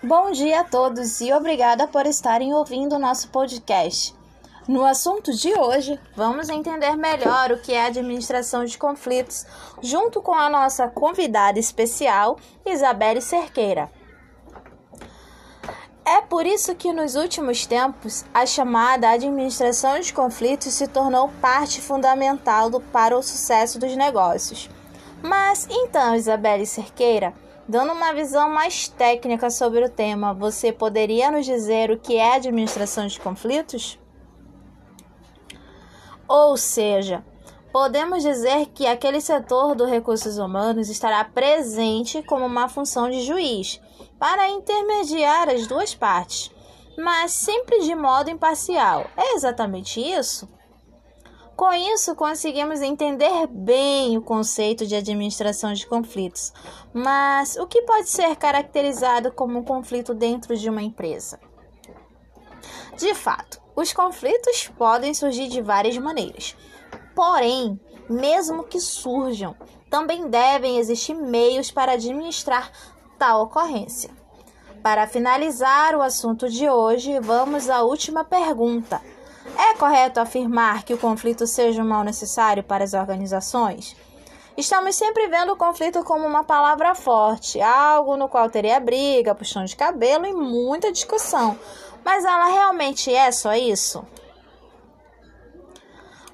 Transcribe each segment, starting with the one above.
Bom dia a todos e obrigada por estarem ouvindo o nosso podcast. No assunto de hoje, vamos entender melhor o que é administração de conflitos, junto com a nossa convidada especial, Isabelle Cerqueira. É por isso que nos últimos tempos a chamada administração de conflitos se tornou parte fundamental para o sucesso dos negócios. Mas então, Isabelle Cerqueira, Dando uma visão mais técnica sobre o tema, você poderia nos dizer o que é administração de conflitos? Ou seja, podemos dizer que aquele setor do recursos humanos estará presente como uma função de juiz para intermediar as duas partes, mas sempre de modo imparcial. É exatamente isso? Com isso, conseguimos entender bem o conceito de administração de conflitos. Mas o que pode ser caracterizado como um conflito dentro de uma empresa? De fato, os conflitos podem surgir de várias maneiras. Porém, mesmo que surjam, também devem existir meios para administrar tal ocorrência. Para finalizar o assunto de hoje, vamos à última pergunta é correto afirmar que o conflito seja um mal necessário para as organizações? Estamos sempre vendo o conflito como uma palavra forte, algo no qual teria briga, puxão de cabelo e muita discussão. Mas ela realmente é só isso?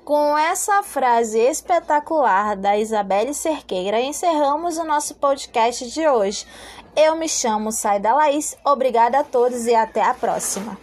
Com essa frase espetacular da Isabelle Cerqueira, encerramos o nosso podcast de hoje. Eu me chamo Saida Laís, obrigada a todos e até a próxima.